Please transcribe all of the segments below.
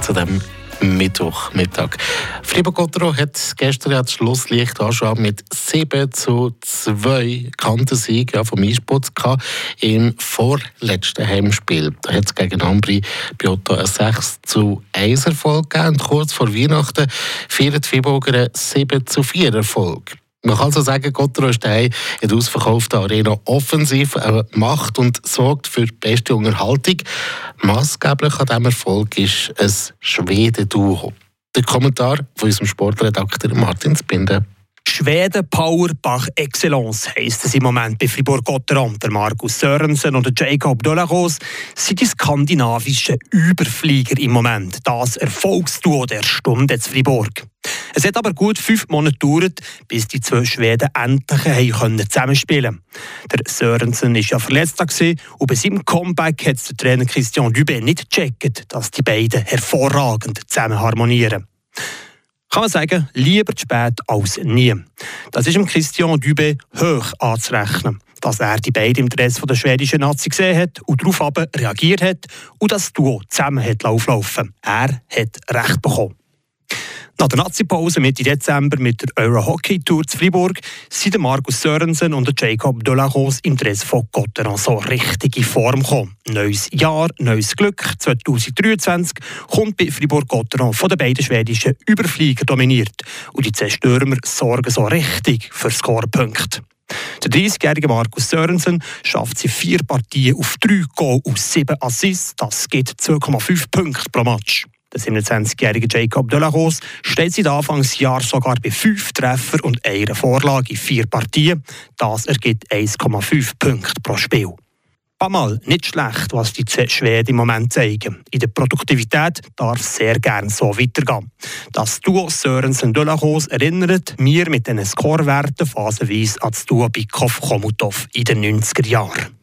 zu dem Mittwochmittag. Fribourg-Gottero hat gestern das Schlusslicht schon mit 7 zu 2 Kantensieg ja, vom E-Sports im vorletzten Heimspiel. Da hat es gegen Ambri Biotto ein 6 zu 1 Erfolg gegeben und kurz vor Weihnachten feiern die Friburger einen 7 zu 4 Erfolg. Man kann so sagen, in der ausverkauften Arena offensiv äh, macht und sorgt für die beste Unterhaltung. Maßgeblich an diesem Erfolg ist ein Schweden-Duo. Der Kommentar von unserem Sportredakteur Martin Spinde. Schweden Power par Excellence heisst es im Moment bei Fribourg-Gotteron. Der Markus Sörensen und Jacob Delaros sind die skandinavischen Überflieger im Moment. Das Erfolgsduo der Stunde zu Fribourg. Es hat aber gut fünf Monate gedauert, bis die zwei Schweden endlich können zusammenspielen. Der Sörensen war ja verletzt und bei seinem Comeback hat der Trainer Christian Dubé nicht gecheckt, dass die beiden hervorragend zusammen harmonieren kann man sagen, lieber zu spät als nie. Das ist dem Christian Dubé hoch anzurechnen, dass er die beiden im Dress der schwedischen Nazi gesehen hat und darauf reagiert hat und das Duo zusammen hat laufen. Er hat Recht bekommen. Nach der Nazi-Pause Mitte Dezember mit der Euro-Hockey-Tour zu Fribourg sind Markus Sörensen und Jacob Delacroix im Dress von Gotteron so richtig in Form gekommen. Neues Jahr, neues Glück. 2023 kommt bei Fribourg-Gotteron von den beiden schwedischen Überflieger dominiert. Und die Zerstörmer sorgen so richtig für Scorepunkte. Der 30-jährige Markus Sörensen schafft sie vier Partien auf drei Goal aus sieben Assists. Das gibt 2,5 Punkte pro Match. Der 27-jährige Jacob Delacroix steht seit Anfangsjahr sogar bei fünf Treffer und einer Vorlage in vier Partien. Das ergibt 1,5 Punkte pro Spiel. Mal nicht schlecht, was die Schweden im Moment zeigen. In der Produktivität darf es sehr gern so weitergehen. Das Duo Sörensen Delacroix erinnert mir mit den Scorewerten phasenweise an das Duo Bikov-Komutov in den 90er Jahren.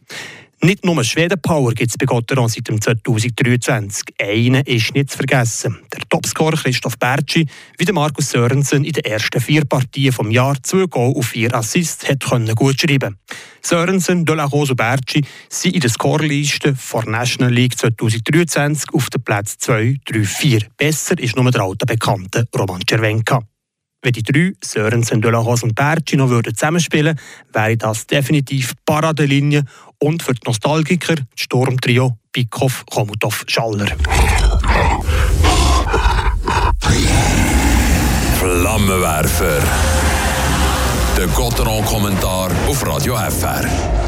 Nicht nur Schweden-Power gibt es bei Gotteron seit 2023. Einen ist nicht zu vergessen. Der Topscorer Christoph Bertschi, wie der Markus Sörensen in den ersten vier Partien vom Jahr zwei Goal und vier Assists hat können gut schreiben. Sörensen, Delacroix und Bertschi sind in der Scoreliste der National League 2023 auf den Platz 2, 3, 4. Besser ist nur der alte Bekannte Roman Cervenka. Wenn die drei, Sörensen, Delahos und Berci, noch würden zusammenspielen wäre das definitiv Paradelinie und für die Nostalgiker das Sturmtrio Bikoff, Komutov, Schaller. Flammenwerfer. Der Gotteron-Kommentar auf Radio FR.